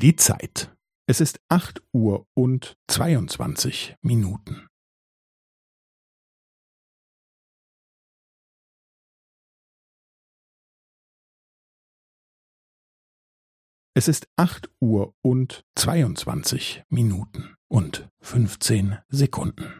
Die Zeit. Es ist acht Uhr und zweiundzwanzig Minuten. Es ist acht Uhr und zweiundzwanzig Minuten und fünfzehn Sekunden.